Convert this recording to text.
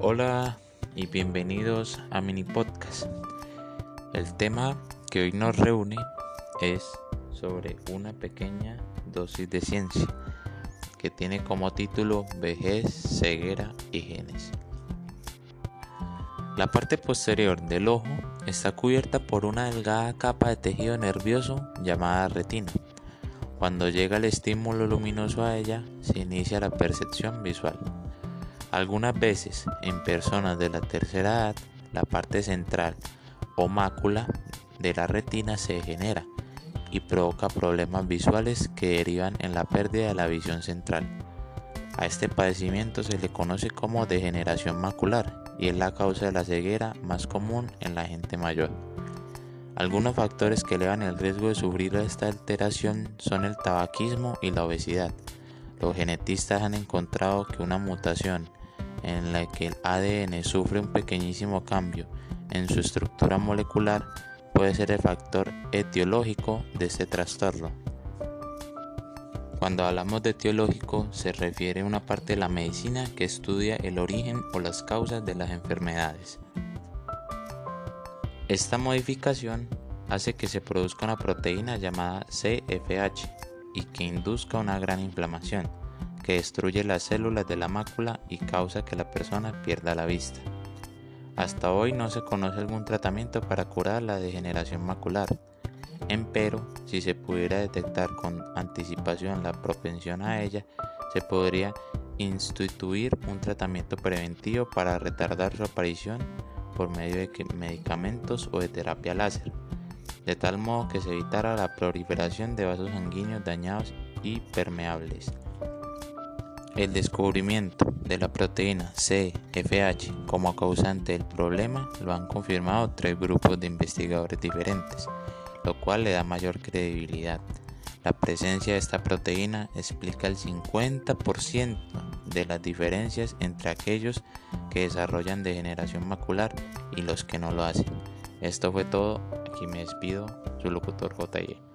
Hola y bienvenidos a Mini Podcast. El tema que hoy nos reúne es sobre una pequeña dosis de ciencia que tiene como título Vejez, ceguera y genes. La parte posterior del ojo está cubierta por una delgada capa de tejido nervioso llamada retina. Cuando llega el estímulo luminoso a ella, se inicia la percepción visual. Algunas veces, en personas de la tercera edad, la parte central o mácula de la retina se degenera y provoca problemas visuales que derivan en la pérdida de la visión central. A este padecimiento se le conoce como degeneración macular y es la causa de la ceguera más común en la gente mayor. Algunos factores que elevan el riesgo de sufrir esta alteración son el tabaquismo y la obesidad. Los genetistas han encontrado que una mutación en la que el ADN sufre un pequeñísimo cambio en su estructura molecular puede ser el factor etiológico de este trastorno. Cuando hablamos de etiológico se refiere a una parte de la medicina que estudia el origen o las causas de las enfermedades. Esta modificación hace que se produzca una proteína llamada CFH y que induzca una gran inflamación que destruye las células de la mácula y causa que la persona pierda la vista. Hasta hoy no se conoce algún tratamiento para curar la degeneración macular. Empero, si se pudiera detectar con anticipación la propensión a ella, se podría instituir un tratamiento preventivo para retardar su aparición por medio de medicamentos o de terapia láser, de tal modo que se evitara la proliferación de vasos sanguíneos dañados y permeables. El descubrimiento de la proteína CFH como causante del problema lo han confirmado tres grupos de investigadores diferentes, lo cual le da mayor credibilidad. La presencia de esta proteína explica el 50% de las diferencias entre aquellos que desarrollan degeneración macular y los que no lo hacen. Esto fue todo, aquí me despido, su locutor JY.